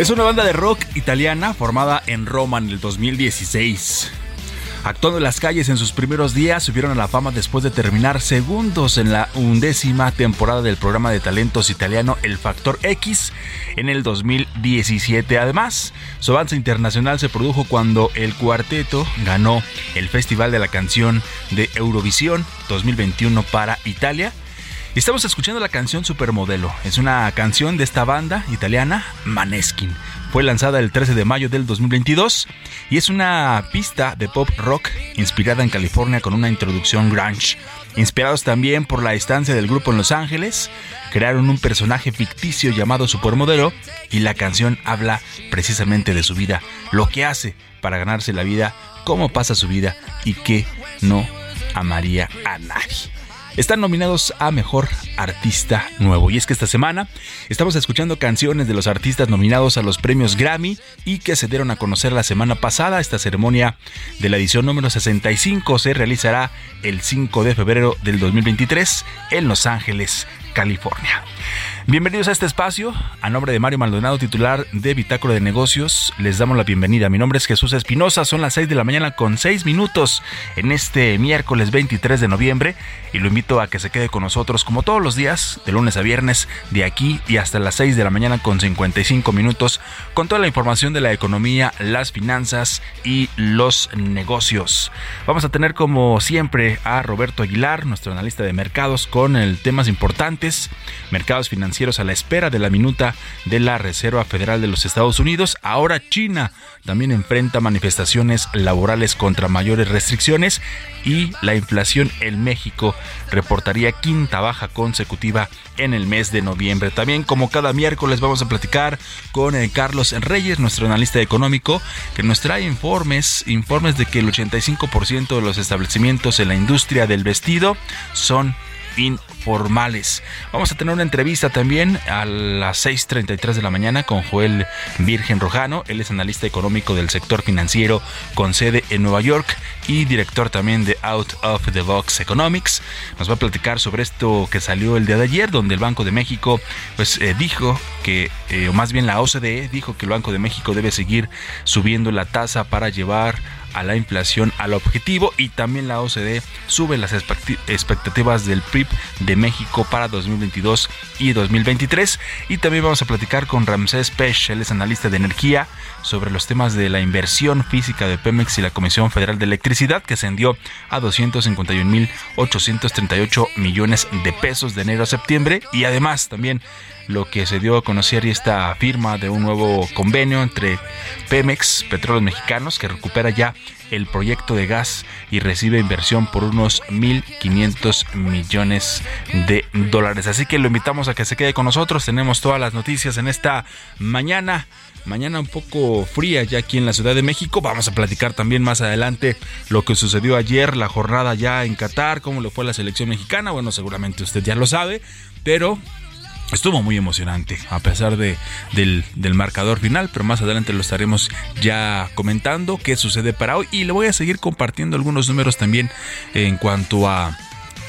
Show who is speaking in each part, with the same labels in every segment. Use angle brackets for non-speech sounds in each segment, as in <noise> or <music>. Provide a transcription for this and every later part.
Speaker 1: Es una banda de rock italiana formada en Roma en el 2016. Actuando en las calles en sus primeros días, subieron a la fama después de terminar segundos en la undécima temporada del programa de talentos italiano El Factor X en el 2017. Además, su avance internacional se produjo cuando el cuarteto ganó el Festival de la Canción de Eurovisión 2021 para Italia. Estamos escuchando la canción Supermodelo. Es una canción de esta banda italiana, Maneskin. Fue lanzada el 13 de mayo del 2022 y es una pista de pop rock inspirada en California con una introducción grunge. Inspirados también por la estancia del grupo en Los Ángeles, crearon un personaje ficticio llamado Supermodelo y la canción habla precisamente de su vida, lo que hace para ganarse la vida, cómo pasa su vida y que no amaría a nadie están nominados a Mejor Artista Nuevo. Y es que esta semana estamos escuchando canciones de los artistas nominados a los premios Grammy y que se dieron a conocer la semana pasada. Esta ceremonia de la edición número 65 se realizará el 5 de febrero del 2023 en Los Ángeles, California. Bienvenidos a este espacio. A nombre de Mario Maldonado, titular de Bitácora de Negocios, les damos la bienvenida. Mi nombre es Jesús Espinosa. Son las 6 de la mañana con 6 minutos en este miércoles 23 de noviembre. Y lo invito a que se quede con nosotros como todos los días, de lunes a viernes, de aquí y hasta las 6 de la mañana con 55 minutos, con toda la información de la economía, las finanzas y los negocios. Vamos a tener como siempre a Roberto Aguilar, nuestro analista de mercados, con el temas importantes, mercados financieros a la espera de la minuta de la Reserva Federal de los Estados Unidos. Ahora China también enfrenta manifestaciones laborales contra mayores restricciones y la inflación en México reportaría quinta baja consecutiva en el mes de noviembre. También como cada miércoles vamos a platicar con el Carlos Reyes, nuestro analista económico, que nos trae informes, informes de que el 85% de los establecimientos en la industria del vestido son informales. Vamos a tener una entrevista también a las 6.33 de la mañana con Joel Virgen Rojano. Él es analista económico del sector financiero con sede en Nueva York y director también de Out of the Box Economics. Nos va a platicar sobre esto que salió el día de ayer, donde el Banco de México pues eh, dijo que, eh, o más bien la OCDE dijo que el Banco de México debe seguir subiendo la tasa para llevar a la inflación al objetivo y también la OCDE sube las expectativas del PRIP de México para 2022 y 2023 y también vamos a platicar con Ramsés Pech, él es analista de energía sobre los temas de la inversión física de Pemex y la Comisión Federal de Electricidad que ascendió a 251.838 millones de pesos de enero a septiembre. Y además también lo que se dio a conocer y esta firma de un nuevo convenio entre Pemex, Petróleos Mexicanos, que recupera ya el proyecto de gas y recibe inversión por unos 1.500 millones de dólares. Así que lo invitamos a que se quede con nosotros. Tenemos todas las noticias en esta mañana. Mañana un poco fría ya aquí en la Ciudad de México. Vamos a platicar también más adelante lo que sucedió ayer, la jornada ya en Qatar, cómo le fue a la selección mexicana. Bueno, seguramente usted ya lo sabe, pero Estuvo muy emocionante, a pesar de, del, marcador final, pero más adelante lo estaremos ya comentando qué sucede para hoy y le voy a seguir compartiendo algunos números también en cuanto a,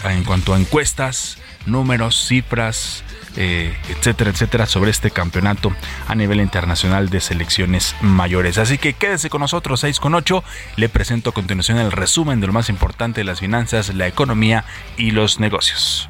Speaker 1: en cuanto a encuestas, números, cifras, eh, etcétera, etcétera, sobre este campeonato a nivel internacional de selecciones mayores. Así que quédese con nosotros, 6 con 8. Le presento a continuación el resumen de lo más importante de las finanzas, la economía y los negocios.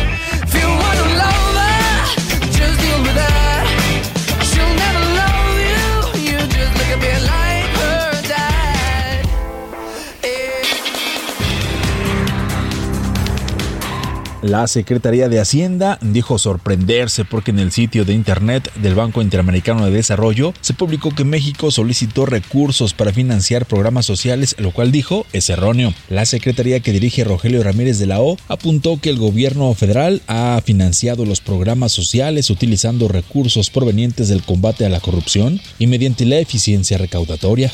Speaker 1: La Secretaría de Hacienda dijo sorprenderse porque en el sitio de Internet del Banco Interamericano de Desarrollo se publicó que México solicitó recursos para financiar programas sociales, lo cual dijo es erróneo. La Secretaría que dirige Rogelio Ramírez de la O apuntó que el gobierno federal ha financiado los programas sociales utilizando recursos provenientes del combate a la corrupción y mediante la eficiencia recaudatoria.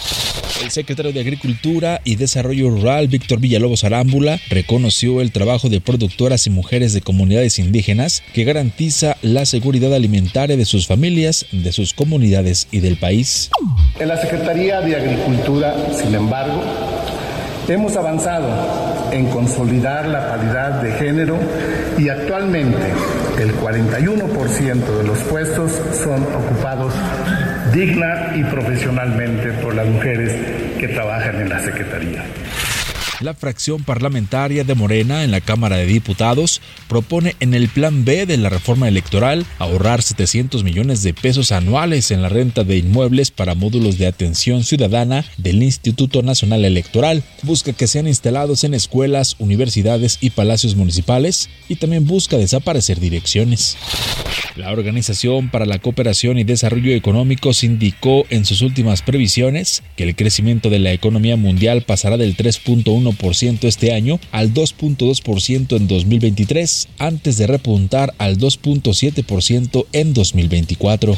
Speaker 1: El secretario de Agricultura y Desarrollo Rural, Víctor Villalobos Arámbula, reconoció el trabajo de productoras y mujeres de comunidades indígenas que garantiza la seguridad alimentaria de sus familias, de sus comunidades y del país.
Speaker 2: En la Secretaría de Agricultura, sin embargo, hemos avanzado en consolidar la paridad de género y actualmente el 41% de los puestos son ocupados digna y profesionalmente por las mujeres que trabajan en la Secretaría.
Speaker 1: La fracción parlamentaria de Morena en la Cámara de Diputados propone en el Plan B de la reforma electoral ahorrar 700 millones de pesos anuales en la renta de inmuebles para módulos de atención ciudadana del Instituto Nacional Electoral. Busca que sean instalados en escuelas, universidades y palacios municipales y también busca desaparecer direcciones. La Organización para la Cooperación y Desarrollo Económico indicó en sus últimas previsiones que el crecimiento de la economía mundial pasará del 3.1 ciento este año al 2.2% en 2023, antes de repuntar al 2.7% en 2024.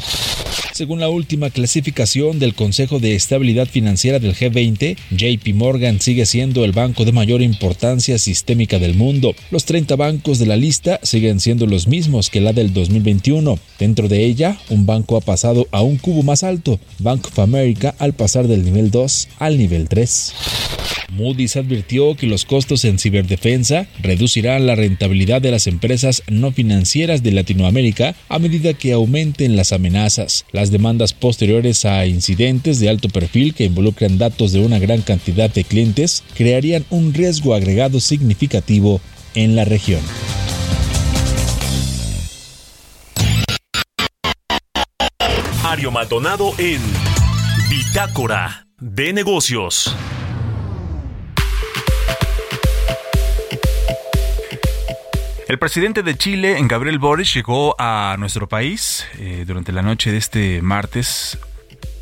Speaker 1: Según la última clasificación del Consejo de Estabilidad Financiera del G20, JP Morgan sigue siendo el banco de mayor importancia sistémica del mundo. Los 30 bancos de la lista siguen siendo los mismos que la del 2021. Dentro de ella, un banco ha pasado a un cubo más alto, Bank of America al pasar del nivel 2 al nivel 3. Moody's advirtió que los costos en ciberdefensa reducirán la rentabilidad de las empresas no financieras de Latinoamérica a medida que aumenten las amenazas. Las demandas posteriores a incidentes de alto perfil que involucran datos de una gran cantidad de clientes crearían un riesgo agregado significativo en la región.
Speaker 3: Mario Maldonado en Bitácora de Negocios.
Speaker 1: El presidente de Chile, Gabriel Boric, llegó a nuestro país eh, durante la noche de este martes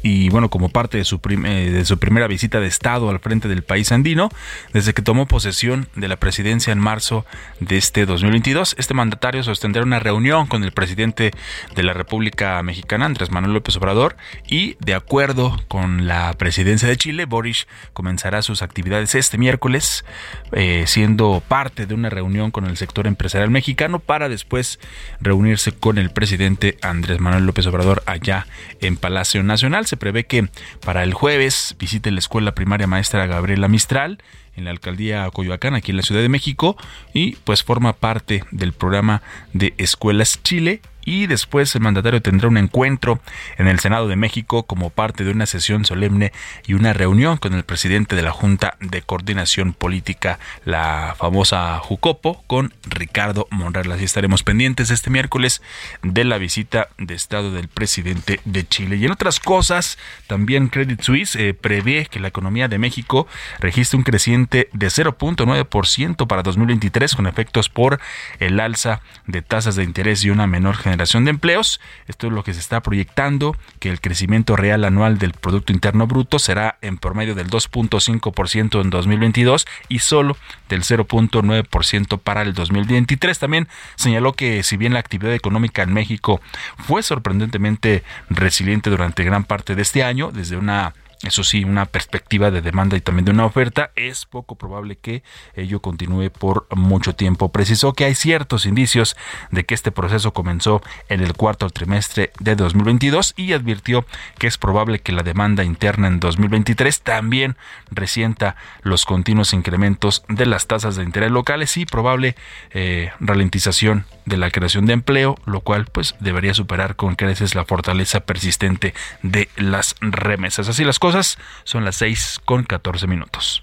Speaker 1: y bueno, como parte de su, eh, de su primera visita de Estado al frente del país andino, desde que tomó posesión de la presidencia en marzo de este 2022, este mandatario sostendrá una reunión con el presidente de la República Mexicana, Andrés Manuel López Obrador, y de acuerdo con la presidencia de Chile, Boris comenzará sus actividades este miércoles, eh, siendo parte de una reunión con el sector empresarial mexicano para después reunirse con el presidente Andrés Manuel López Obrador allá en Palacio Nacional se prevé que para el jueves visite la escuela primaria maestra Gabriela Mistral en la alcaldía Coyoacán, aquí en la Ciudad de México, y pues forma parte del programa de Escuelas Chile y después el mandatario tendrá un encuentro en el Senado de México como parte de una sesión solemne y una reunión con el presidente de la Junta de Coordinación Política, la famosa Jucopo, con Ricardo Monreal. Así estaremos pendientes este miércoles de la visita de Estado del presidente de Chile. Y en otras cosas, también Credit Suisse eh, prevé que la economía de México registre un creciente de 0.9% para 2023 con efectos por el alza de tasas de interés y una menor generación de empleos. Esto es lo que se está proyectando, que el crecimiento real anual del Producto Interno Bruto será en promedio del 2.5% en 2022 y solo del 0.9% para el 2023. También señaló que si bien la actividad económica en México fue sorprendentemente resiliente durante gran parte de este año, desde una eso sí, una perspectiva de demanda y también de una oferta, es poco probable que ello continúe por mucho tiempo. Precisó que hay ciertos indicios de que este proceso comenzó en el cuarto trimestre de 2022 y advirtió que es probable que la demanda interna en 2023 también resienta los continuos incrementos de las tasas de interés locales y probable eh, ralentización de la creación de empleo, lo cual pues debería superar con creces la fortaleza persistente de las remesas. Así las cosas, son las 6 con 14 minutos.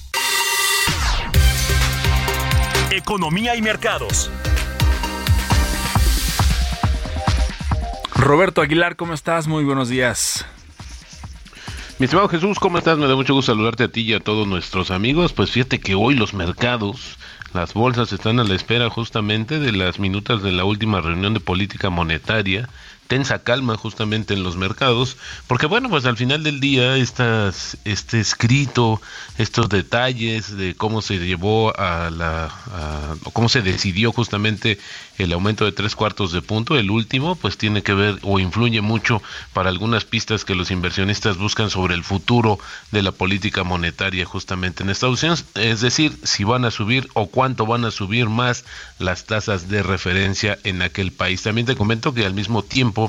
Speaker 3: Economía y mercados.
Speaker 1: Roberto Aguilar, ¿cómo estás? Muy buenos días.
Speaker 4: Mi estimado Jesús, ¿cómo estás? Me da mucho gusto saludarte a ti y a todos nuestros amigos. Pues fíjate que hoy los mercados, las bolsas están a la espera justamente de las minutas de la última reunión de política monetaria tensa calma justamente en los mercados, porque bueno, pues al final del día estas, este escrito, estos detalles de cómo se llevó a la, cómo se decidió justamente el aumento de tres cuartos de punto, el último, pues tiene que ver o influye mucho para algunas pistas que los inversionistas buscan sobre el futuro de la política monetaria justamente en Estados Unidos, es decir, si van a subir o cuánto van a subir más las tasas de referencia en aquel país. También te comento que al mismo tiempo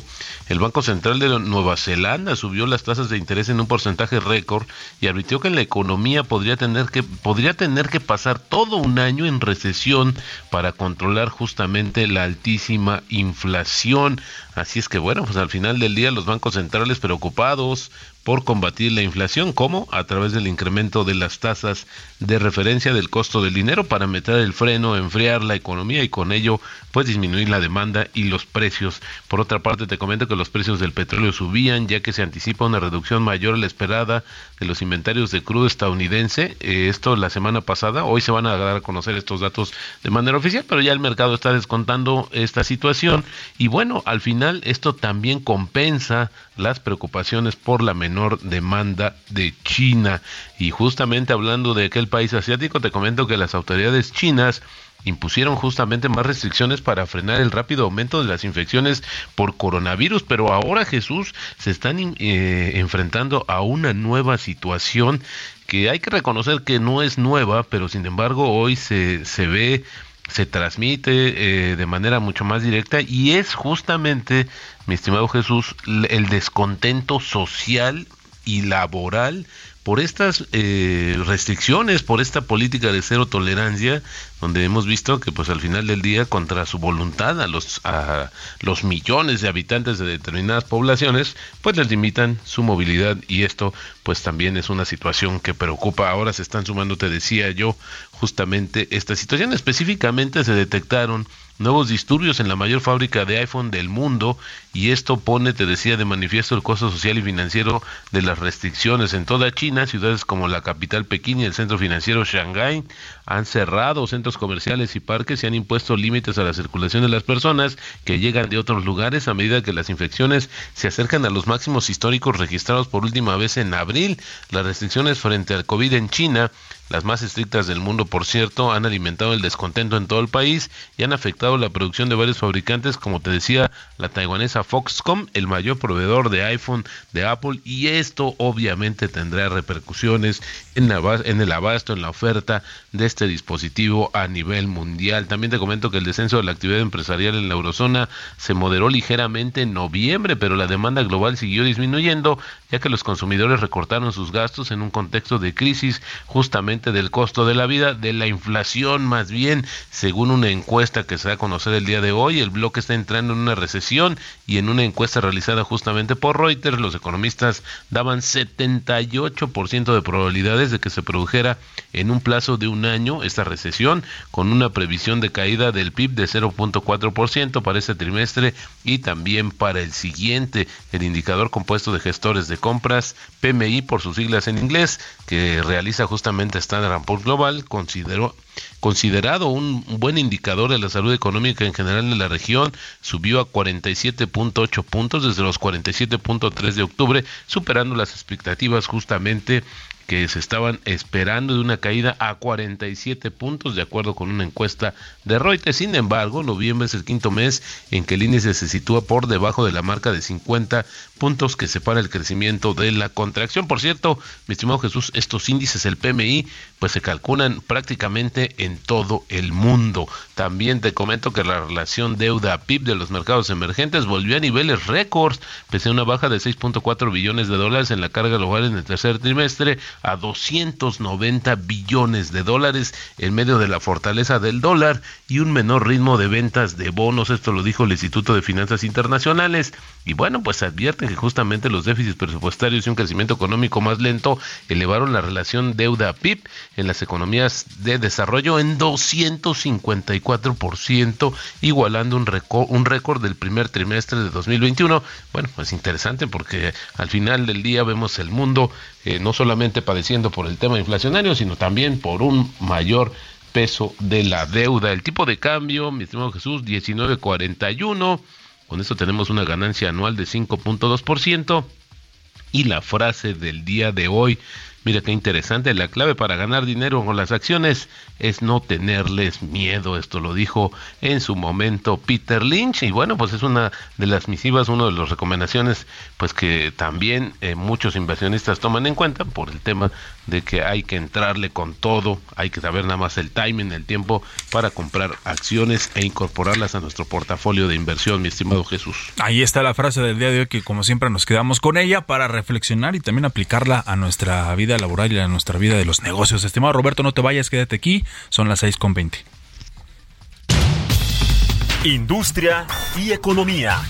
Speaker 4: el Banco Central de Nueva Zelanda subió las tasas de interés en un porcentaje récord y advirtió que la economía podría tener que podría tener que pasar todo un año en recesión para controlar justamente la altísima inflación. Así es que bueno, pues al final del día los bancos centrales preocupados por combatir la inflación, como a través del incremento de las tasas de referencia del costo del dinero para meter el freno, enfriar la economía y con ello pues disminuir la demanda y los precios. Por otra parte, te comento que los precios del petróleo subían ya que se anticipa una reducción mayor a la esperada de los inventarios de crudo estadounidense. Eh, esto la semana pasada, hoy se van a dar a conocer estos datos de manera oficial, pero ya el mercado está descontando esta situación y bueno, al final esto también compensa las preocupaciones por la menor demanda de China. Y justamente hablando de aquel país asiático, te comento que las autoridades chinas impusieron justamente más restricciones para frenar el rápido aumento de las infecciones por coronavirus, pero ahora Jesús se están eh, enfrentando a una nueva situación que hay que reconocer que no es nueva, pero sin embargo hoy se, se ve se transmite eh, de manera mucho más directa y es justamente, mi estimado Jesús, el descontento social y laboral por estas eh, restricciones, por esta política de cero tolerancia, donde hemos visto que pues al final del día contra su voluntad a los a los millones de habitantes de determinadas poblaciones, pues les limitan su movilidad y esto pues también es una situación que preocupa. Ahora se están sumando, te decía yo, justamente esta situación. Específicamente se detectaron nuevos disturbios en la mayor fábrica de iPhone del mundo y esto pone, te decía, de manifiesto el costo social y financiero de las restricciones en toda China. Ciudades como la capital Pekín y el centro financiero Shanghái han cerrado centros comerciales y parques y han impuesto límites a la circulación de las personas que llegan de otros lugares a medida que las infecciones se acercan a los máximos históricos registrados por última vez en abril. Las restricciones frente al COVID en China las más estrictas del mundo, por cierto, han alimentado el descontento en todo el país y han afectado la producción de varios fabricantes, como te decía, la taiwanesa Foxconn, el mayor proveedor de iPhone de Apple, y esto obviamente tendrá repercusiones en, en el abasto, en la oferta de este dispositivo a nivel mundial. También te comento que el descenso de la actividad empresarial en la eurozona se moderó ligeramente en noviembre, pero la demanda global siguió disminuyendo, ya que los consumidores recortaron sus gastos en un contexto de crisis justamente del costo de la vida, de la inflación más bien, según una encuesta que se da a conocer el día de hoy, el bloque está entrando en una recesión y en una encuesta realizada justamente por Reuters, los economistas daban 78% de probabilidades de que se produjera en un plazo de un año esta recesión, con una previsión de caída del PIB de 0.4% para este trimestre y también para el siguiente. El indicador compuesto de gestores de compras, PMI por sus siglas en inglés, que realiza justamente Standard Poor's Global, consideró considerado un buen indicador de la salud económica en general de la región, subió a 47.8 puntos desde los 47.3 de octubre, superando las expectativas justamente que se estaban esperando de una caída a 47 puntos, de acuerdo con una encuesta de Reuters. Sin embargo, noviembre es el quinto mes en que el índice se sitúa por debajo de la marca de 50 puntos que separa el crecimiento de la contracción. Por cierto, mi estimado Jesús, estos índices, el PMI, pues se calculan prácticamente en todo el mundo. También te comento que la relación deuda-PIB de los mercados emergentes volvió a niveles récords, pese a una baja de 6.4 billones de dólares en la carga global en el tercer trimestre a 290 billones de dólares en medio de la fortaleza del dólar y un menor ritmo de ventas de bonos. Esto lo dijo el Instituto de Finanzas Internacionales. Y bueno, pues advierten que justamente los déficits presupuestarios y un crecimiento económico más lento elevaron la relación deuda-PIB en las economías de desarrollo en 254%, igualando un récord, un récord del primer trimestre de 2021. Bueno, pues interesante porque al final del día vemos el mundo eh, no solamente padeciendo por el tema inflacionario, sino también por un mayor peso de la deuda. El tipo de cambio, mi estimado Jesús, 19.41. Con esto tenemos una ganancia anual de 5.2%. Y la frase del día de hoy, Mira qué interesante, la clave para ganar dinero con las acciones es no tenerles miedo. Esto lo dijo en su momento Peter Lynch y bueno, pues es una de las misivas, una de las recomendaciones pues que también eh, muchos inversionistas toman en cuenta por el tema de que hay que entrarle con todo, hay que saber nada más el timing, el tiempo para comprar acciones e incorporarlas a nuestro portafolio de inversión, mi estimado Jesús.
Speaker 1: Ahí está la frase del día de hoy que como siempre nos quedamos con ella para reflexionar y también aplicarla a nuestra vida laboral y a nuestra vida de los negocios. Estimado Roberto, no te vayas, quédate aquí, son las 6 con 20.
Speaker 3: Industria y economía.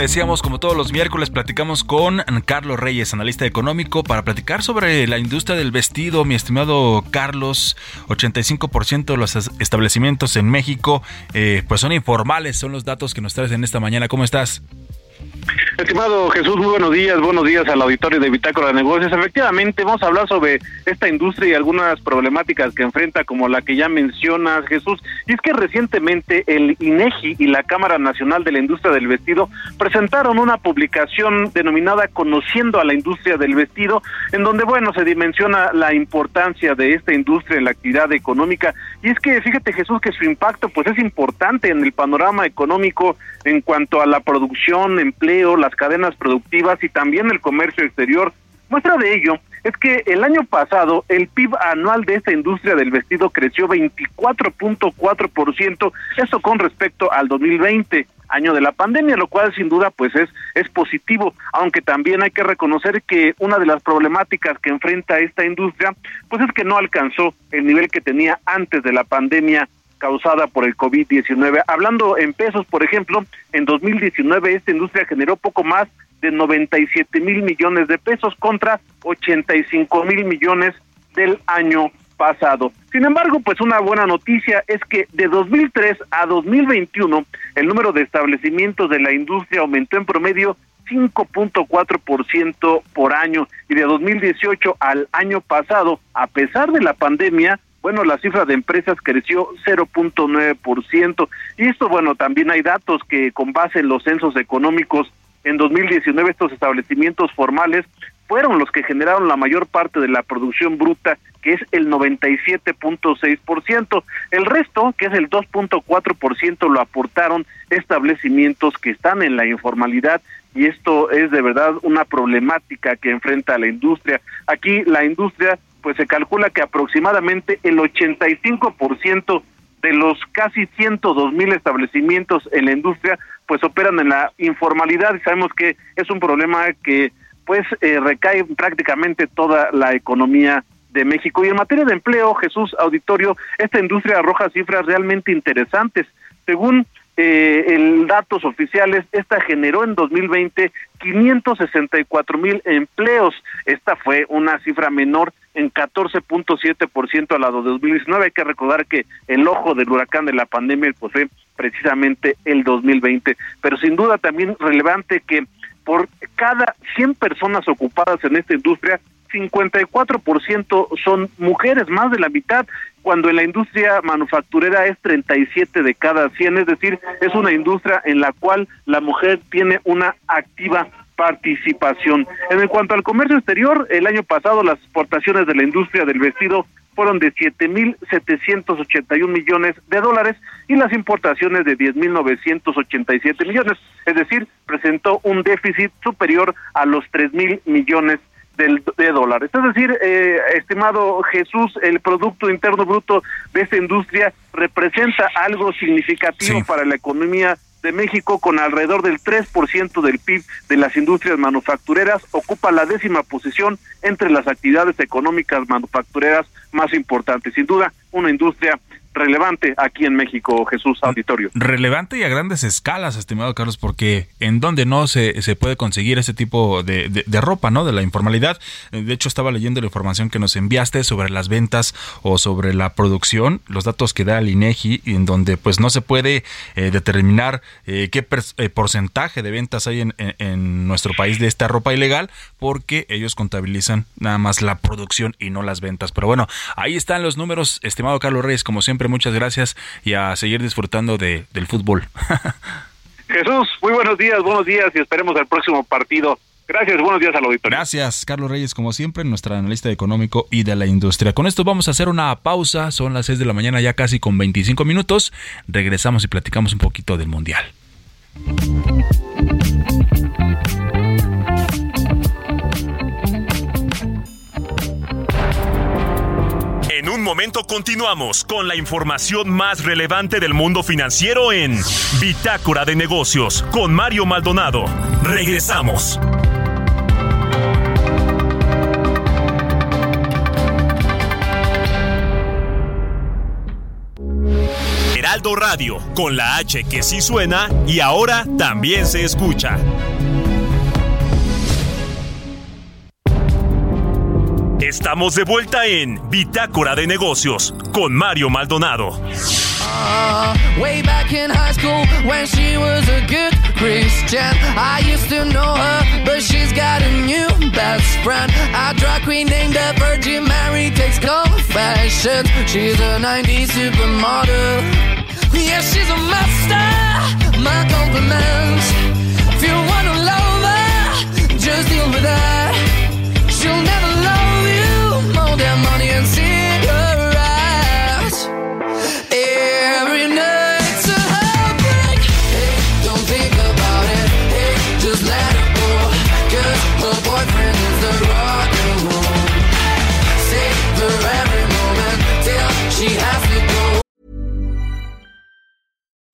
Speaker 1: Decíamos, como todos los miércoles, platicamos con Carlos Reyes, analista económico, para platicar sobre la industria del vestido. Mi estimado Carlos, 85% de los establecimientos en México eh, pues son informales, son los datos que nos traes en esta mañana. ¿Cómo estás?
Speaker 5: Estimado Jesús, muy buenos días, buenos días al auditorio de Bitácora de Negocios. Efectivamente, vamos a hablar sobre esta industria y algunas problemáticas que enfrenta, como la que ya mencionas, Jesús. Y es que recientemente el INEGI y la Cámara Nacional de la Industria del Vestido presentaron una publicación denominada Conociendo a la Industria del Vestido, en donde, bueno, se dimensiona la importancia de esta industria en la actividad económica. Y es que, fíjate, Jesús, que su impacto, pues, es importante en el panorama económico en cuanto a la producción, empleo, las cadenas productivas y también el comercio exterior. Muestra de ello es que el año pasado el PIB anual de esta industria del vestido creció 24.4%, eso con respecto al 2020. Año de la pandemia, lo cual sin duda pues es, es positivo, aunque también hay que reconocer que una de las problemáticas que enfrenta esta industria pues es que no alcanzó el nivel que tenía antes de la pandemia causada por el COVID-19. Hablando en pesos, por ejemplo, en 2019 esta industria generó poco más de 97 mil millones de pesos contra 85 mil millones del año pasado. Sin embargo, pues una buena noticia es que de 2003 a 2021 el número de establecimientos de la industria aumentó en promedio 5.4% por año y de 2018 al año pasado, a pesar de la pandemia, bueno, la cifra de empresas creció 0.9%. Y esto, bueno, también hay datos que con base en los censos económicos en 2019 estos establecimientos formales fueron los que generaron la mayor parte de la producción bruta, que es el 97.6%. El resto, que es el 2.4%, lo aportaron establecimientos que están en la informalidad y esto es de verdad una problemática que enfrenta la industria. Aquí la industria, pues se calcula que aproximadamente el 85% de los casi 102 mil establecimientos en la industria, pues operan en la informalidad y sabemos que es un problema que pues eh, recae prácticamente toda la economía de México. Y en materia de empleo, Jesús Auditorio, esta industria arroja cifras realmente interesantes. Según eh, el datos oficiales, esta generó en 2020 564 mil empleos. Esta fue una cifra menor en 14.7% a la de 2019. Hay que recordar que el ojo del huracán de la pandemia pues, fue precisamente el 2020. Pero sin duda también relevante que por cada 100 personas ocupadas en esta industria, 54% son mujeres, más de la mitad, cuando en la industria manufacturera es 37 de cada 100, es decir, es una industria en la cual la mujer tiene una activa participación. En cuanto al comercio exterior, el año pasado las exportaciones de la industria del vestido fueron de 7.781 millones de dólares y las importaciones de 10.987 millones, es decir, presentó un déficit superior a los 3.000 millones dólares. Es decir, eh, estimado Jesús, el Producto Interno Bruto de esta industria representa algo significativo para la economía de México con alrededor del 3% del PIB de las industrias manufactureras, ocupa la décima posición entre las actividades económicas manufactureras más importantes. Sin duda, una industria relevante aquí en México, Jesús Auditorio.
Speaker 1: Relevante y a grandes escalas, estimado Carlos, porque en donde no se, se puede conseguir ese tipo de, de, ropa, ¿no? De la informalidad. De hecho, estaba leyendo la información que nos enviaste sobre las ventas o sobre la producción, los datos que da el INEGI, en donde pues no se puede eh, determinar eh, qué eh, porcentaje de ventas hay en, nuestro país de esta ropa ilegal, porque ellos contabilizan nada más la producción y no las ventas. Pero bueno, ahí están los números, estimado Carlos Reyes, como siempre muchas gracias y a seguir disfrutando de, del fútbol. <laughs>
Speaker 5: Jesús, muy buenos días, buenos días y esperemos el próximo partido. Gracias, buenos días al auditorio.
Speaker 1: Gracias, Carlos Reyes, como siempre, nuestro analista económico y de la industria. Con esto vamos a hacer una pausa, son las 6 de la mañana ya casi con 25 minutos. Regresamos y platicamos un poquito del Mundial.
Speaker 3: En un momento continuamos con la información más relevante del mundo financiero en Bitácora de Negocios con Mario Maldonado. Regresamos. Heraldo Radio, con la H que sí suena y ahora también se escucha. Estamos de vuelta en Bitácora de Negocios con Mario Maldonado.
Speaker 6: Uh, way back in high school when she was a good Christian. I used to know her, but she's got a new best friend. A drag queen named the Virgin Mary takes confessions. She's a 90s supermodel. Yeah, she's a master. My compliments. If you wanna love her, just deal with her.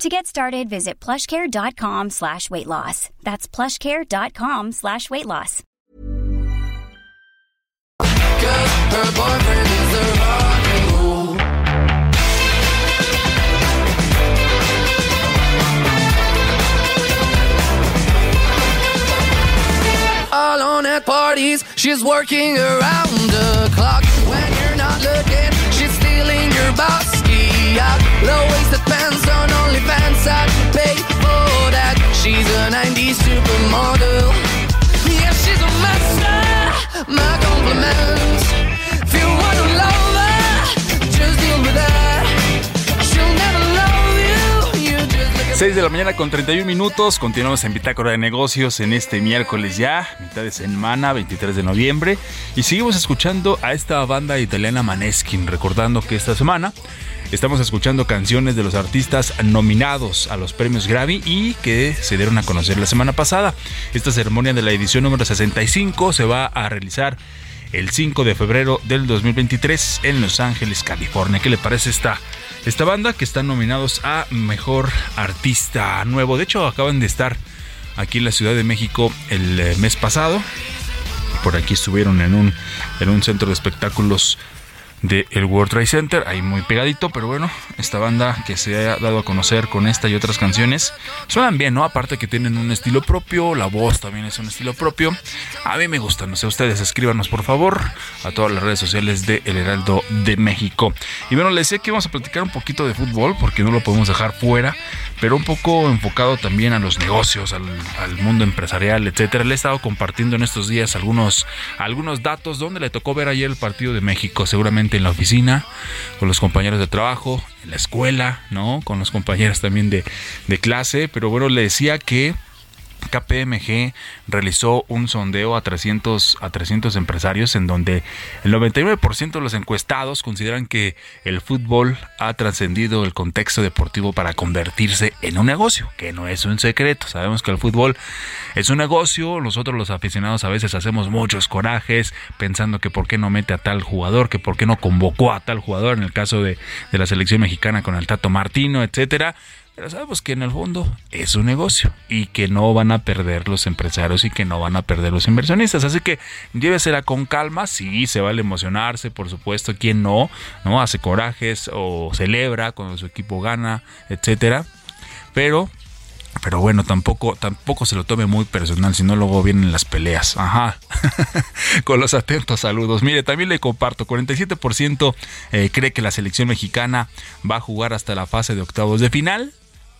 Speaker 7: To get started, visit plushcare.com slash weight loss. That's plushcare.com slash weight loss.
Speaker 6: Cause her boyfriend is a rock and roll. At parties, she's working around the clock. When you're not looking, she's stealing your boss. Low-waisted pants She's a 90s supermodel. Yeah, she's a master. My compliments. If you wanna love her, just deal with her. She'll never love you. You just look at
Speaker 1: 6 de la mañana con 31 minutos. Continuamos en Bitácora de Negocios en este miércoles ya, mitad de semana, 23 de noviembre. Y seguimos escuchando a esta banda italiana Maneskin, recordando que esta semana estamos escuchando canciones de los artistas nominados a los premios Grammy y que se dieron a conocer la semana pasada. Esta ceremonia de la edición número 65 se va a realizar el 5 de febrero del 2023 en Los Ángeles, California. ¿Qué le parece esta, esta banda que están nominados a Mejor Artista Nuevo? De hecho, acaban de estar aquí en la Ciudad de México el eh, mes pasado. Por aquí estuvieron en un, en un centro de espectáculos del el World Trade Center, ahí muy pegadito, pero bueno, esta banda que se ha dado a conocer con esta y otras canciones, suenan bien, ¿no? Aparte que tienen un estilo propio, la voz también es un estilo propio. A mí me gusta, no sé, ustedes escríbanos por favor a todas las redes sociales de El Heraldo de México. Y bueno, les decía que íbamos a platicar un poquito de fútbol, porque no lo podemos dejar fuera, pero un poco enfocado también a los negocios, al, al mundo empresarial, etcétera. Le he estado compartiendo en estos días algunos, algunos datos donde le tocó ver ayer el partido de México, seguramente en la oficina, con los compañeros de trabajo, en la escuela, ¿no? Con los compañeros también de, de clase. Pero bueno, le decía que KPMG realizó un sondeo a 300, a 300 empresarios en donde el 99% de los encuestados consideran que el fútbol ha trascendido el contexto deportivo para convertirse en un negocio, que no es un secreto. Sabemos que el fútbol es un negocio, nosotros los aficionados a veces hacemos muchos corajes pensando que por qué no mete a tal jugador, que por qué no convocó a tal jugador en el caso de, de la selección mexicana con el Tato Martino, etcétera. Pero sabemos que en el fondo es un negocio y que no van a perder los empresarios y que no van a perder los inversionistas. Así que llévesela con calma. Sí, se vale emocionarse, por supuesto. Quien no, ¿no? Hace corajes o celebra cuando su equipo gana, etcétera. Pero pero bueno, tampoco, tampoco se lo tome muy personal, si no luego vienen las peleas. Ajá. <laughs> Con los atentos saludos. Mire, también le comparto, 47% eh, cree que la selección mexicana va a jugar hasta la fase de octavos de final.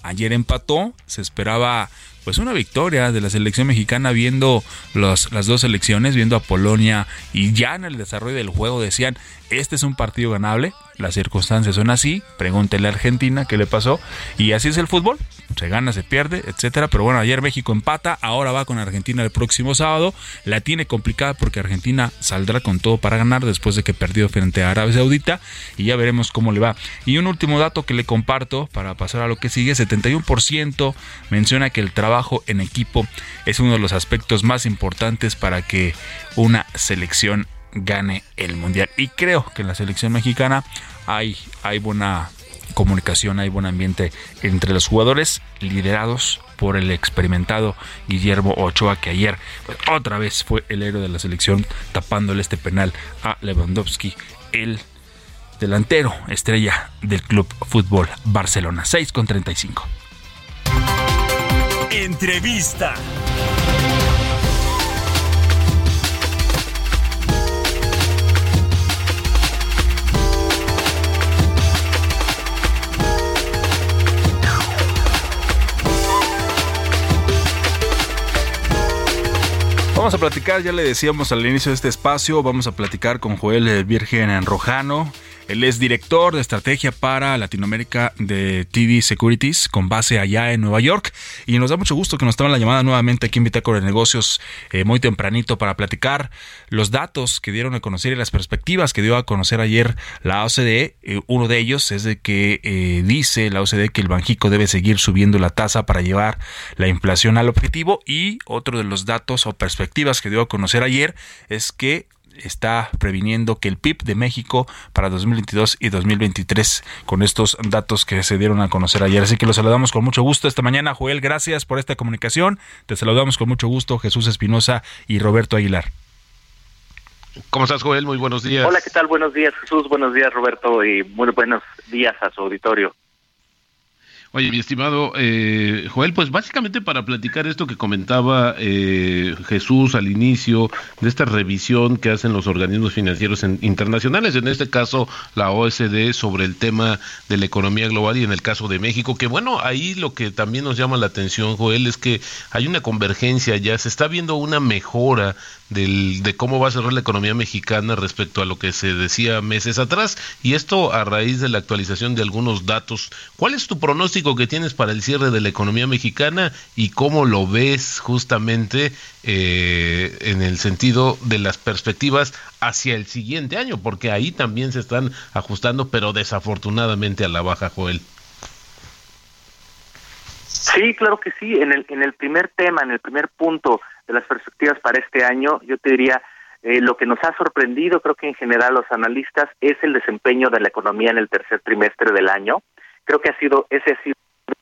Speaker 1: Ayer empató, se esperaba pues una victoria de la selección mexicana viendo los, las dos selecciones, viendo a Polonia y ya en el desarrollo del juego decían, este es un partido ganable, las circunstancias son así, pregúntele a Argentina qué le pasó y así es el fútbol, se gana, se pierde, etcétera, pero bueno, ayer México empata, ahora va con Argentina el próximo sábado, la tiene complicada porque Argentina saldrá con todo para ganar después de que perdió frente a Arabia Saudita y ya veremos cómo le va. Y un último dato que le comparto para pasar a lo que sigue, 71% menciona que el trabajo en equipo es uno de los aspectos más importantes para que una selección gane el mundial. Y creo que en la selección mexicana hay, hay buena comunicación, hay buen ambiente entre los jugadores liderados por el experimentado Guillermo Ochoa, que ayer otra vez fue el héroe de la selección tapándole este penal a Lewandowski, el delantero estrella del Club Fútbol Barcelona. 6 con 35.
Speaker 3: Entrevista.
Speaker 1: Vamos a platicar, ya le decíamos al inicio de este espacio, vamos a platicar con Joel Virgen Rojano. Él es director de estrategia para Latinoamérica de TV Securities con base allá en Nueva York y nos da mucho gusto que nos tomen la llamada nuevamente aquí en Bitácora de Negocios eh, muy tempranito para platicar los datos que dieron a conocer y las perspectivas que dio a conocer ayer la OCDE. Eh, uno de ellos es de que eh, dice la OCDE que el Banjico debe seguir subiendo la tasa para llevar la inflación al objetivo y otro de los datos o perspectivas que dio a conocer ayer es que está previniendo que el PIB de México para 2022 y 2023 con estos datos que se dieron a conocer ayer. Así que los saludamos con mucho gusto esta mañana. Joel, gracias por esta comunicación. Te saludamos con mucho gusto Jesús Espinosa y Roberto Aguilar.
Speaker 4: ¿Cómo estás, Joel? Muy buenos días.
Speaker 8: Hola, ¿qué tal? Buenos días, Jesús. Buenos días, Roberto. Y muy buenos días a su auditorio.
Speaker 4: Oye, mi estimado eh, Joel, pues básicamente para platicar esto que comentaba eh, Jesús al inicio de esta revisión que hacen los organismos financieros internacionales, en este caso la OSD, sobre el tema de la economía global y en el caso de México, que bueno, ahí lo que también nos llama la atención, Joel, es que hay una convergencia ya, se está viendo una mejora del, de cómo va a cerrar la economía mexicana respecto a lo que se decía meses atrás, y esto a raíz de la actualización de algunos datos. ¿Cuál es tu pronóstico que tienes para el cierre de la economía mexicana y cómo lo ves justamente eh, en el sentido de las perspectivas hacia el siguiente año? Porque ahí también se están ajustando, pero desafortunadamente a la baja, Joel.
Speaker 8: Sí, claro que sí. En el, en el primer tema, en el primer punto de las perspectivas para este año, yo te diría, eh, lo que nos ha sorprendido, creo que en general los analistas, es el desempeño de la economía en el tercer trimestre del año. Creo que ha sido, ese ha sido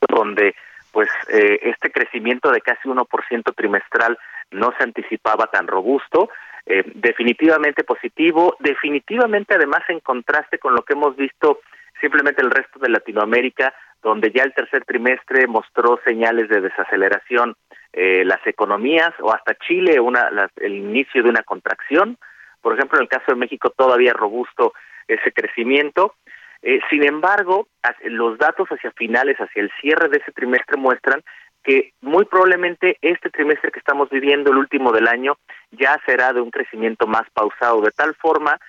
Speaker 8: donde pues eh, este crecimiento de casi 1% trimestral no se anticipaba tan robusto, eh, definitivamente positivo, definitivamente además en contraste con lo que hemos visto simplemente el resto de Latinoamérica, donde ya el tercer trimestre mostró señales de desaceleración eh, las economías o hasta Chile una el inicio de una contracción. Por ejemplo en el caso de México todavía robusto ese crecimiento. Eh, sin embargo los datos hacia finales hacia el cierre de ese trimestre muestran que muy probablemente este trimestre que estamos viviendo el último del año ya será de un crecimiento más pausado. De tal forma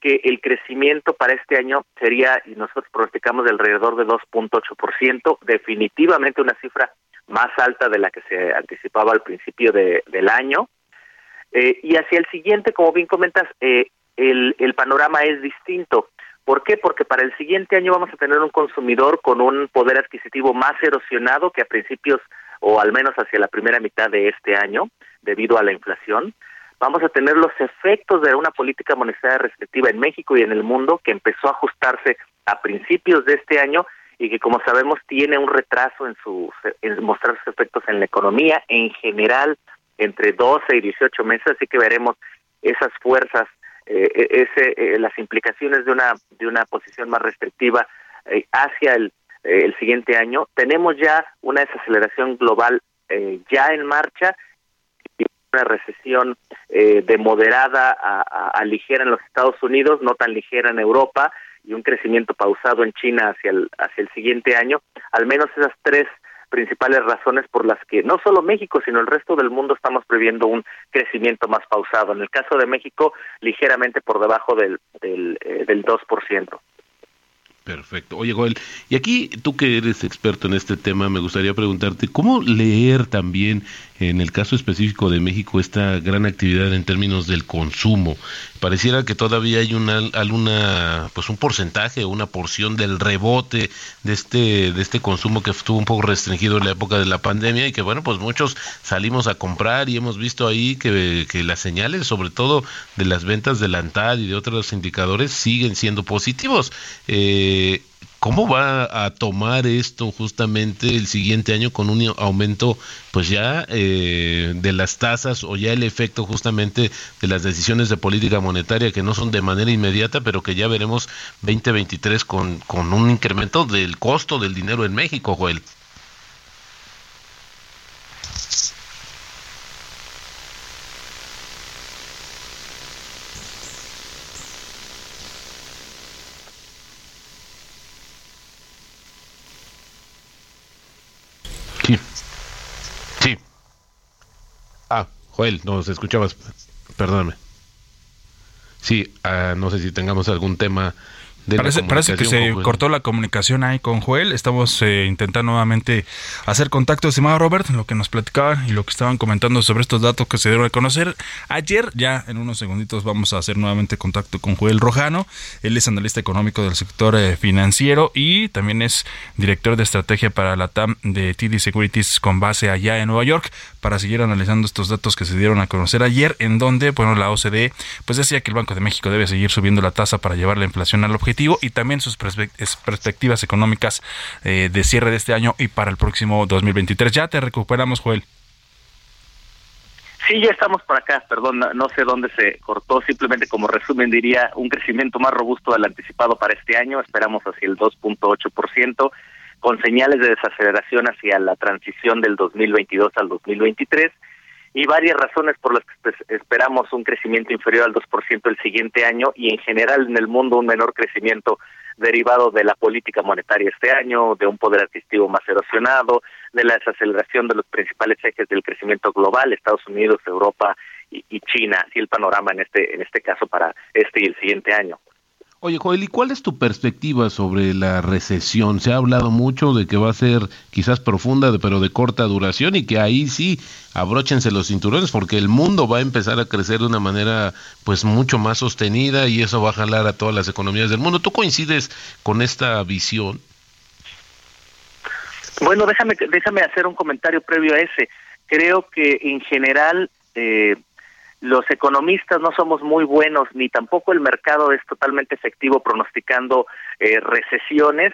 Speaker 8: que el crecimiento para este año sería, y nosotros pronosticamos de alrededor de 2.8%, definitivamente una cifra más alta de la que se anticipaba al principio de, del año. Eh, y hacia el siguiente, como bien comentas, eh, el, el panorama es distinto. ¿Por qué? Porque para el siguiente año vamos a tener un consumidor con un poder adquisitivo más erosionado que a principios o al menos hacia la primera mitad de este año, debido a la inflación vamos a tener los efectos de una política monetaria restrictiva en México y en el mundo que empezó a ajustarse a principios de este año y que como sabemos tiene un retraso en, sus, en mostrar sus efectos en la economía en general entre 12 y 18 meses, así que veremos esas fuerzas, eh, e, ese, eh, las implicaciones de una, de una posición más restrictiva eh, hacia el, el siguiente año. Tenemos ya una desaceleración global ya en marcha una recesión eh, de moderada a, ligera en los Estados Unidos, no tan ligera en Europa y un crecimiento pausado en China hacia el, hacia el siguiente año. Al menos esas tres principales razones por las que no solo México, sino el resto del mundo estamos previendo un crecimiento más pausado. En el caso de México, ligeramente por debajo del, del, eh, del 2%.
Speaker 4: Perfecto. Oye, Joel, y aquí tú que eres experto en este tema, me gustaría preguntarte, ¿cómo leer también en el caso específico de México esta gran actividad en términos del consumo? Pareciera que todavía hay una, alguna, pues un porcentaje una porción del rebote de este, de este consumo que estuvo un poco restringido en la época de la pandemia y que bueno, pues muchos salimos a comprar y hemos visto ahí que, que las señales, sobre todo de las ventas del ANTAD y de otros indicadores, siguen siendo positivos. Eh, ¿Cómo va a tomar esto justamente el siguiente año con un aumento pues ya eh, de las tasas o ya el efecto justamente de las decisiones de política monetaria que no son de manera inmediata pero que ya veremos 2023 con, con un incremento del costo del dinero en México, Joel? Joel, nos escuchabas, perdóname. Sí, ah, no sé si tengamos algún tema
Speaker 1: parece, que se cortó la comunicación ahí con Joel. Estamos eh, intentando nuevamente hacer contacto, estimado Robert, lo que nos platicaban y lo que estaban comentando sobre estos datos que se dieron a conocer ayer. Ya en unos segunditos vamos a hacer nuevamente contacto con Joel Rojano. Él es analista económico del sector eh, financiero y también es director de estrategia para la TAM de TD Securities con base allá en Nueva York para seguir analizando estos datos que se dieron a conocer ayer, en donde, bueno, la OCDE pues decía que el Banco de México debe seguir subiendo la tasa para llevar la inflación al objetivo y también sus perspectivas económicas eh, de cierre de este año y para el próximo 2023. Ya te recuperamos, Joel.
Speaker 8: Sí, ya estamos por acá, perdón, no, sé dónde se cortó, simplemente como resumen diría un crecimiento más robusto del anticipado para este año, esperamos hacia el 2.8%, con señales de desaceleración hacia la transición del 2022 al 2023 y varias razones por las que esperamos un crecimiento inferior al 2% el siguiente año y en general en el mundo un menor crecimiento derivado de la política monetaria este año, de un poder adquisitivo más erosionado, de la desaceleración de los principales ejes del crecimiento global, Estados Unidos, Europa y, y China, así el panorama en este en este caso para este y el siguiente año.
Speaker 4: Oye, Joel, ¿y cuál es tu perspectiva sobre la recesión? Se ha hablado mucho de que va a ser quizás profunda, pero de corta duración y que ahí sí abróchense los cinturones porque el mundo va a empezar a crecer de una manera pues mucho más sostenida y eso va a jalar a todas las economías del mundo. ¿Tú coincides con esta visión?
Speaker 8: Bueno, déjame déjame hacer un comentario previo a ese. Creo que en general eh, los economistas no somos muy buenos, ni tampoco el mercado es totalmente efectivo pronosticando eh, recesiones.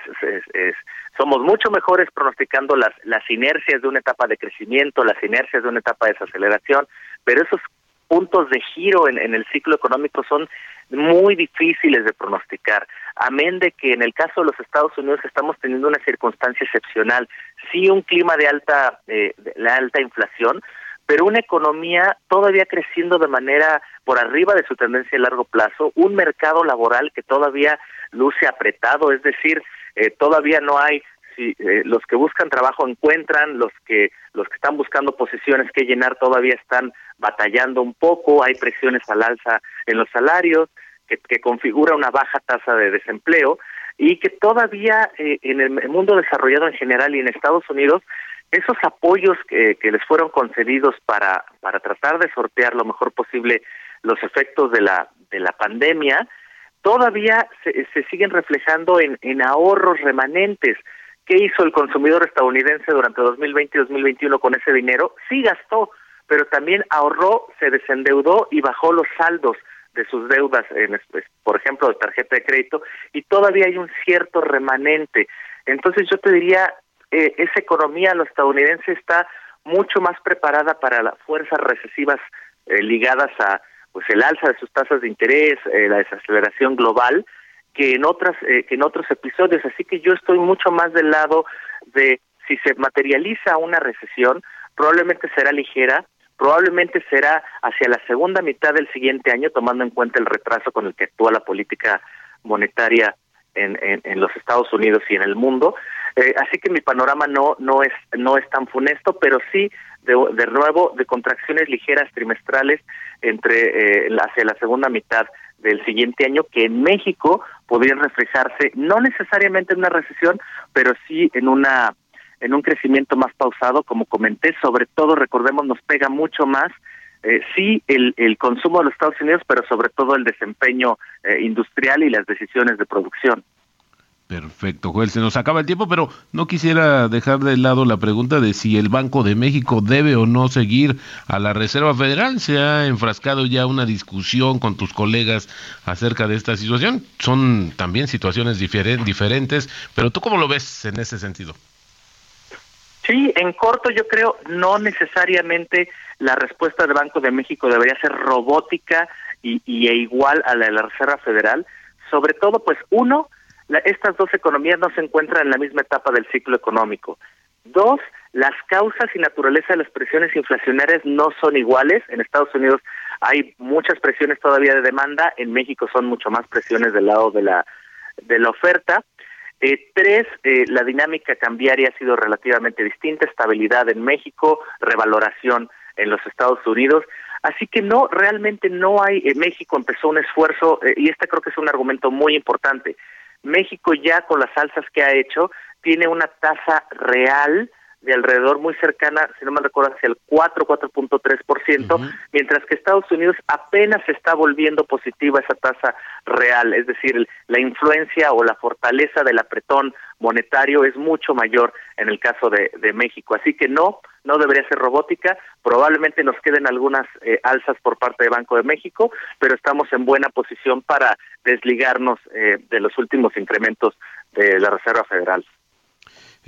Speaker 8: somos mucho mejores pronosticando las, las inercias de una etapa de crecimiento, las inercias de una etapa de desaceleración, pero esos puntos de giro en, en el ciclo económico son muy difíciles de pronosticar. Amén de que en el caso de los Estados Unidos estamos teniendo una circunstancia excepcional, sí un clima de alta, eh, la alta inflación, pero una economía todavía creciendo de manera por arriba de su tendencia a largo plazo, un mercado laboral que todavía luce apretado, es decir, eh, todavía no hay si eh, los que buscan trabajo encuentran, los que los que están buscando posiciones que llenar todavía están batallando un poco, hay presiones al alza en los salarios, que, que configura una baja tasa de desempleo y que todavía eh, en el mundo desarrollado en general y en Estados Unidos esos apoyos que, les fueron concedidos para, para tratar de sortear lo mejor posible los efectos de la, de la pandemia, todavía se, se siguen reflejando en, en ahorros remanentes. ¿Qué hizo el consumidor estadounidense durante 2020 y 2021 con ese dinero? Sí gastó, pero también ahorró, se desendeudó y bajó los saldos de sus deudas, en, por ejemplo, de tarjeta de crédito, y todavía hay un cierto remanente. Entonces yo te diría, eh, esa economía lo estadounidense está mucho más preparada para las fuerzas recesivas eh, ligadas a pues el alza de sus tasas de interés, eh, la desaceleración global, que en otras que en otros episodios. Así que yo estoy mucho más del lado de si se materializa una recesión, probablemente será ligera, probablemente será hacia la segunda mitad del siguiente año, tomando en cuenta el retraso con el que actúa la política monetaria en, en los Estados Unidos y en el mundo, eh, así que mi panorama no no es no es tan funesto, pero sí de, de nuevo de contracciones ligeras trimestrales entre eh, hacia la segunda mitad del siguiente año que en México podrían reflejarse no necesariamente en una recesión, pero sí en una en un crecimiento más pausado, como comenté, sobre todo recordemos nos pega mucho más eh, sí el, el consumo de los Estados Unidos, pero sobre todo el desempeño eh, industrial y las decisiones de producción.
Speaker 4: Perfecto, Joel. Se nos acaba el tiempo, pero no quisiera dejar de lado la pregunta de si el Banco de México debe o no seguir a la Reserva Federal. Se ha enfrascado ya una discusión con tus colegas acerca de esta situación. Son también situaciones diferentes, pero ¿tú cómo lo ves en ese sentido?
Speaker 8: Sí, en corto yo creo no necesariamente la respuesta del Banco de México debería ser robótica y, y e igual a la de la Reserva Federal. Sobre todo, pues uno, estas dos economías no se encuentran en la misma etapa del ciclo económico. Dos, las causas y naturaleza de las presiones inflacionarias no son iguales. En Estados Unidos hay muchas presiones todavía de demanda, en México son mucho más presiones del lado de la de la oferta. Eh, tres, eh, la dinámica cambiaria ha sido relativamente distinta, estabilidad en México, revaloración en los Estados Unidos. Así que no, realmente no hay, eh, México empezó un esfuerzo, y este creo que es un argumento muy importante, México ya con las alzas que ha hecho tiene una tasa real de alrededor muy cercana, si no me recuerdo, hacia el 4, 4.3%, mientras que Estados Unidos apenas está volviendo positiva esa tasa real, es decir, la influencia o la fortaleza del apretón monetario es mucho mayor en el caso de, México. Así que no, no debería ser robótica, probablemente nos queden algunas eh, alzas por parte de Banco de México, pero estamos en buena posición para desligarnos eh, de los últimos incrementos de la Reserva Federal.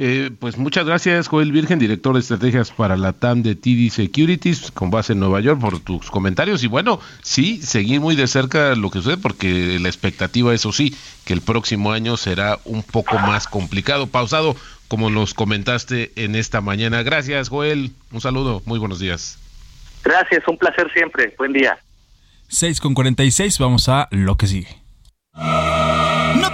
Speaker 4: Eh, pues muchas gracias, Joel Virgen, director de estrategias para la TAM de TD Securities, con base en Nueva York, por tus comentarios. Y bueno, sí, seguir muy de cerca lo que sucede, porque la expectativa, eso sí, que el próximo año será un poco más complicado, pausado, como nos comentaste en esta mañana. Gracias, Joel. Un saludo, muy buenos días.
Speaker 8: Gracias, un placer siempre. Buen día.
Speaker 1: 6 con 46, vamos a lo que sigue.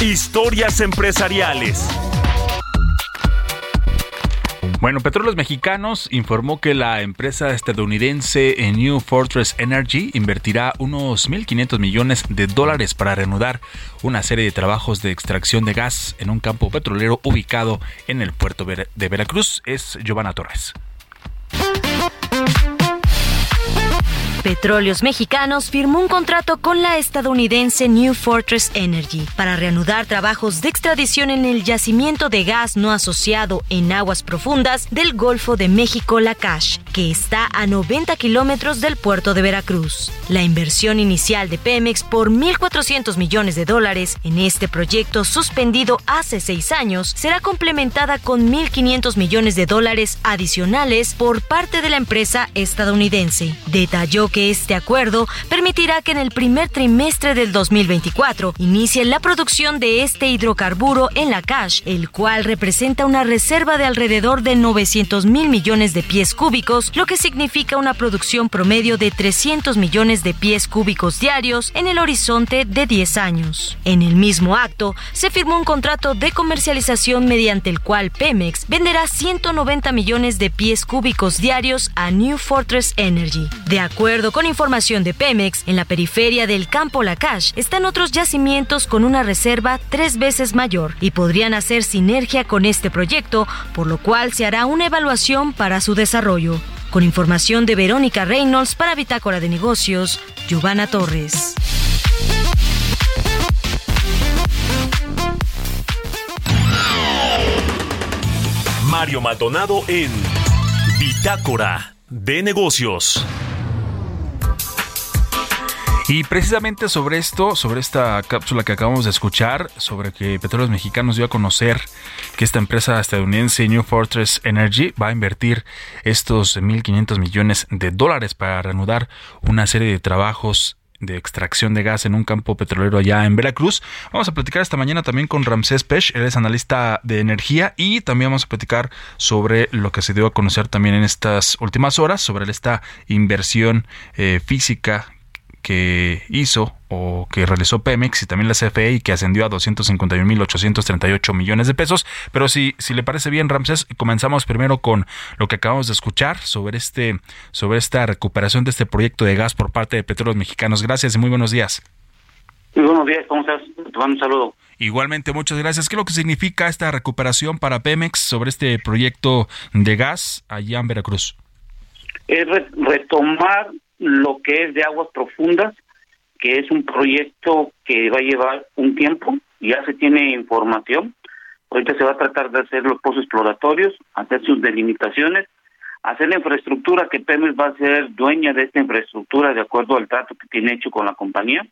Speaker 3: Historias empresariales.
Speaker 1: Bueno, Petróleos Mexicanos informó que la empresa estadounidense New Fortress Energy invertirá unos 1.500 millones de dólares para reanudar una serie de trabajos de extracción de gas en un campo petrolero ubicado en el puerto de Veracruz. Es Giovanna Torres.
Speaker 9: Petróleos Mexicanos firmó un contrato con la estadounidense New Fortress Energy para reanudar trabajos de extradición en el yacimiento de gas no asociado en aguas profundas del Golfo de México Lacash, que está a 90 kilómetros del puerto de Veracruz. La inversión inicial de Pemex por 1.400 millones de dólares en este proyecto suspendido hace seis años será complementada con 1.500 millones de dólares adicionales por parte de la empresa estadounidense. Detalló que este acuerdo permitirá que en el primer trimestre del 2024 inicie la producción de este hidrocarburo en la CASH, el cual representa una reserva de alrededor de 900 mil millones de pies cúbicos, lo que significa una producción promedio de 300 millones de pies cúbicos diarios en el horizonte de 10 años. En el mismo acto, se firmó un contrato de comercialización mediante el cual Pemex venderá 190 millones de pies cúbicos diarios a New Fortress Energy. De acuerdo con información de Pemex, en la periferia del campo Lacash están otros yacimientos con una reserva tres veces mayor y podrían hacer sinergia con este proyecto, por lo cual se hará una evaluación para su desarrollo. Con información de Verónica Reynolds para Bitácora de Negocios, Giovanna Torres.
Speaker 3: Mario Maldonado en Bitácora de Negocios.
Speaker 1: Y precisamente sobre esto, sobre esta cápsula que acabamos de escuchar, sobre que Petróleos Mexicanos dio a conocer que esta empresa estadounidense New Fortress Energy va a invertir estos 1.500 millones de dólares para reanudar una serie de trabajos de extracción de gas en un campo petrolero allá en Veracruz. Vamos a platicar esta mañana también con Ramsés Pech, él es analista de energía y también vamos a platicar sobre lo que se dio a conocer también en estas últimas horas, sobre esta inversión eh, física que hizo o que realizó Pemex y también la CFE que ascendió a 251.838 millones de pesos. Pero si, si le parece bien, Ramsés, comenzamos primero con lo que acabamos de escuchar sobre, este, sobre esta recuperación de este proyecto de gas por parte de Petróleos Mexicanos. Gracias y muy buenos días.
Speaker 10: Muy buenos días, ¿cómo estás? Te mando un saludo.
Speaker 1: Igualmente, muchas gracias. ¿Qué es lo que significa esta recuperación para Pemex sobre este proyecto de gas allá en Veracruz?
Speaker 10: Es retomar lo que es de aguas profundas, que es un proyecto que va a llevar un tiempo, ya se tiene información, ahorita se va a tratar de hacer los pozos exploratorios, hacer sus delimitaciones, hacer la infraestructura que Pemex va a ser dueña de esta infraestructura de acuerdo al trato que tiene hecho con la compañía.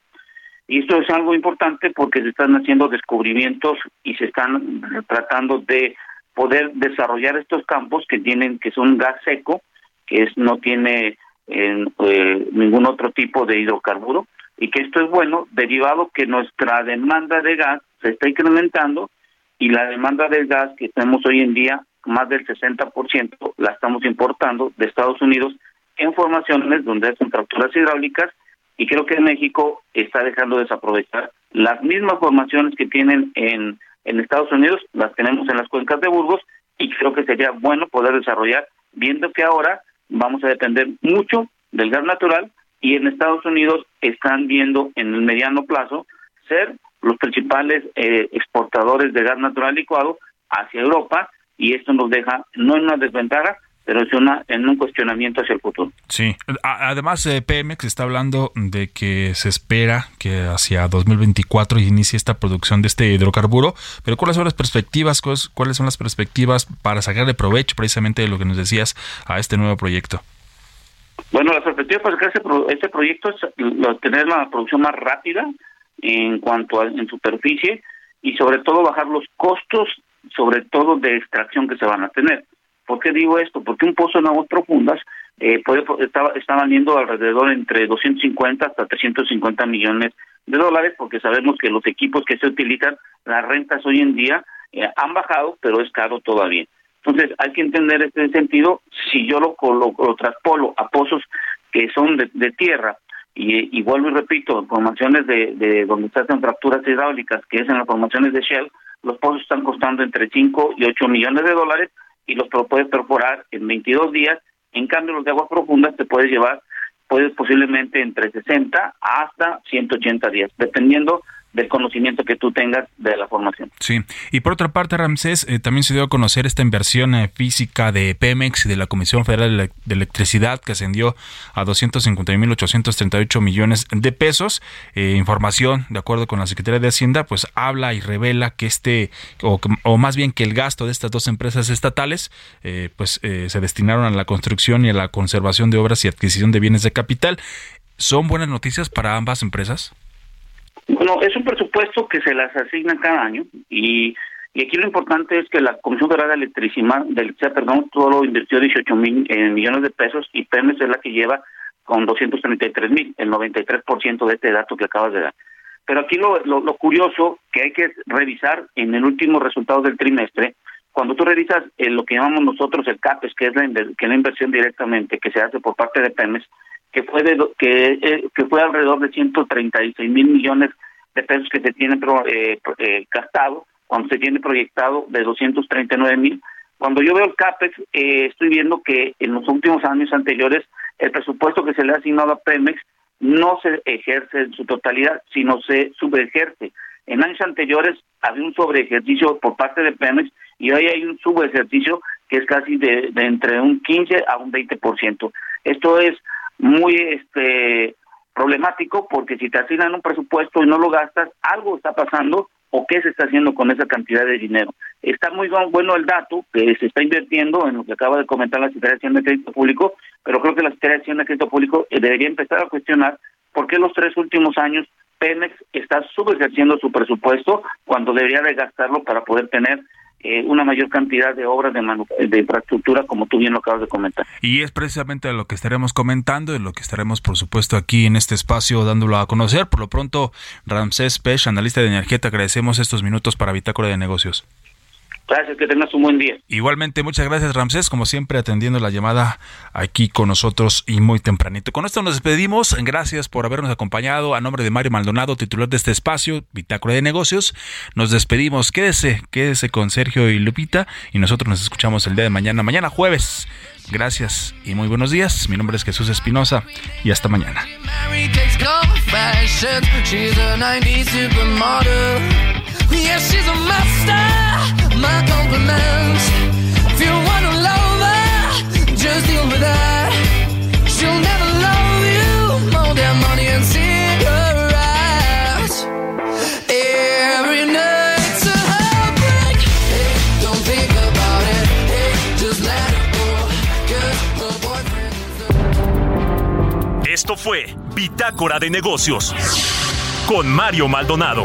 Speaker 10: Y esto es algo importante porque se están haciendo descubrimientos y se están tratando de poder desarrollar estos campos que tienen que son gas seco, que es no tiene en eh, ningún otro tipo de hidrocarburo y que esto es bueno derivado que nuestra demanda de gas se está incrementando y la demanda del gas que tenemos hoy en día, más del 60%, la estamos importando de Estados Unidos en formaciones donde hay contracturas hidráulicas y creo que México está dejando de desaprovechar las mismas formaciones que tienen en, en Estados Unidos, las tenemos en las cuencas de Burgos y creo que sería bueno poder desarrollar, viendo que ahora vamos a depender mucho del gas natural y en Estados Unidos están viendo en el mediano plazo ser los principales eh, exportadores de gas natural licuado hacia Europa y esto nos deja no en una desventaja, pero es una, en un cuestionamiento hacia el futuro.
Speaker 1: Sí, además eh, Pemex está hablando de que se espera que hacia 2024 inicie esta producción de este hidrocarburo, pero ¿cuáles son las perspectivas? ¿Cuáles son las perspectivas para sacarle provecho precisamente de lo que nos decías a este nuevo proyecto?
Speaker 10: Bueno, la perspectiva para sacar este, proyecto es tener la producción más rápida, en cuanto a en superficie y sobre todo bajar los costos, sobre todo de extracción que se van a tener. ¿Por qué digo esto? Porque un pozo en aguas profundas eh, puede está, está valiendo alrededor entre 250 hasta 350 millones de dólares, porque sabemos que los equipos que se utilizan, las rentas hoy en día eh, han bajado, pero es caro todavía. Entonces hay que entender este sentido, si yo lo, lo, lo traspolo a pozos que son de, tierra y, vuelvo y repito, formaciones de, de donde se hacen fracturas hidráulicas, que es en las formaciones de Shell, los pozos están costando entre 5 y 8 millones de dólares y los puedes perforar en 22 días. En cambio, los de aguas profundas te puedes llevar, puedes posiblemente entre 60 hasta 180 días, dependiendo del conocimiento que tú tengas de la formación.
Speaker 1: Sí, y por otra parte, Ramsés, eh, también se dio a conocer esta inversión eh, física de Pemex y de la Comisión Federal de Electricidad que ascendió a 251.838 millones de pesos. Eh, información, de acuerdo con la Secretaría de Hacienda, pues habla y revela que este, o, o más bien que el gasto de estas dos empresas estatales, pues se destinaron a la construcción y a la conservación de obras y adquisición de bienes de capital. ¿Son buenas noticias para ambas empresas?
Speaker 10: Bueno, es un presupuesto que se las asigna cada año y, y aquí lo importante es que la Comisión Federal de Electricidad, de perdón, todo invirtió 18 mil eh, millones de pesos y Pemex es la que lleva con 233 mil, el 93% de este dato que acabas de dar. Pero aquí lo, lo, curioso que hay que revisar en el último resultado del trimestre, cuando tú revisas eh, lo que llamamos nosotros el CAPES, que es la, que es la inversión directamente que se hace por parte de Pemex, que fue de, que, eh, que fue alrededor de 136 mil millones de pesos que se tiene eh, eh, gastado, cuando se tiene proyectado de 239 mil. Cuando yo veo el CAPEX, eh, estoy viendo que en los últimos años anteriores el presupuesto que se le ha asignado a Pemex no se ejerce en su totalidad, sino se subejerce. En años anteriores había un sobreejercicio por parte de Pemex y hoy hay un subejercicio que es casi de, de entre un 15 a un 20%. Esto es muy este problemático porque si te asignan un presupuesto y no lo gastas, algo está pasando o qué se está haciendo con esa cantidad de dinero. Está muy bueno el dato que se está invirtiendo en lo que acaba de comentar la Secretaría de Hacienda de Crédito Público, pero creo que la Secretaría de Hacienda de Crédito Público eh, debería empezar a cuestionar por qué los tres últimos años Pemex está subejerciendo su presupuesto cuando debería de gastarlo para poder tener eh, una mayor cantidad de obras de, infraestructura, como tú bien lo acabas de comentar.
Speaker 1: Y es precisamente lo que estaremos comentando y lo que estaremos, por supuesto, aquí en este espacio dándolo a conocer. Por lo pronto, Ramsés Pech, analista de energía, te agradecemos estos minutos para Bitácora de Negocios.
Speaker 10: Gracias, que tengas un buen día.
Speaker 1: Igualmente, muchas gracias Ramsés, como siempre atendiendo la llamada aquí con nosotros y muy tempranito. Con esto nos despedimos, gracias por habernos acompañado. A nombre de Mario Maldonado, titular de este espacio, Bitácora de Negocios, nos despedimos. Quédese, quédese con Sergio y Lupita y nosotros nos escuchamos el día de mañana, mañana jueves. Gracias y muy buenos días. Mi nombre es Jesús Espinosa y hasta mañana. She's a. My compliments. Esto fue Bitácora de Negocios con Mario Maldonado.